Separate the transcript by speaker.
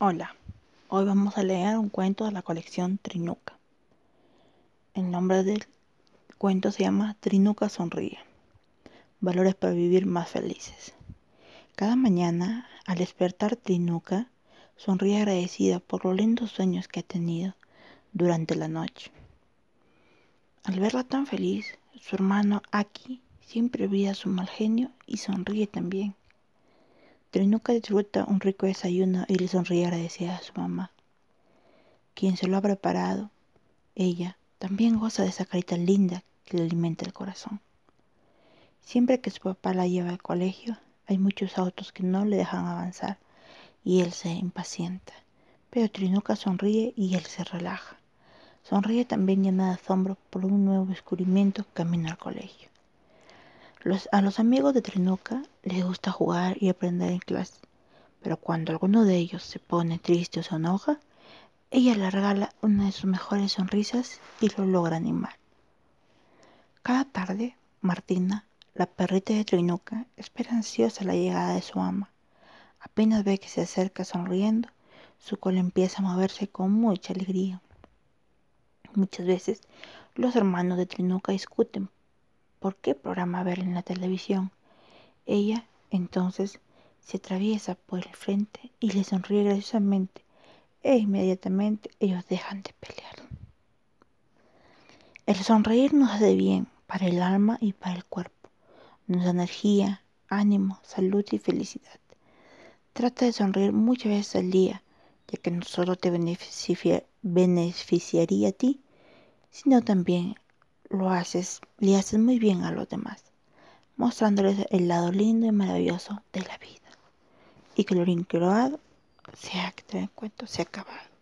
Speaker 1: Hola, hoy vamos a leer un cuento de la colección Trinuca. El nombre del cuento se llama Trinuca Sonríe. Valores para vivir más felices. Cada mañana, al despertar Trinuca, sonríe agradecida por los lindos sueños que ha tenido durante la noche. Al verla tan feliz, su hermano Aki siempre olvida su mal genio y sonríe también. Trinuca disfruta un rico desayuno y le sonríe agradecida a su mamá, quien se lo ha preparado. Ella también goza de esa carita linda que le alimenta el corazón. Siempre que su papá la lleva al colegio, hay muchos autos que no le dejan avanzar y él se impacienta. Pero Trinuca sonríe y él se relaja. Sonríe también llena de asombro por un nuevo descubrimiento camino al colegio a los amigos de Trinuca les gusta jugar y aprender en clase, pero cuando alguno de ellos se pone triste o se enoja, ella le regala una de sus mejores sonrisas y lo logra animar. Cada tarde, Martina, la perrita de Trinuca, espera ansiosa la llegada de su ama. Apenas ve que se acerca sonriendo, su cola empieza a moverse con mucha alegría. Muchas veces los hermanos de Trinuca discuten ¿Por qué programa ver en la televisión? Ella entonces se atraviesa por el frente y le sonríe graciosamente e inmediatamente ellos dejan de pelear. El sonreír nos hace bien para el alma y para el cuerpo. Nos da energía, ánimo, salud y felicidad. Trata de sonreír muchas veces al día, ya que no solo te beneficiaría a ti, sino también lo haces, le haces muy bien a los demás, mostrándoles el lado lindo y maravilloso de la vida. Y que lo se ha, cuento, se ha acabado.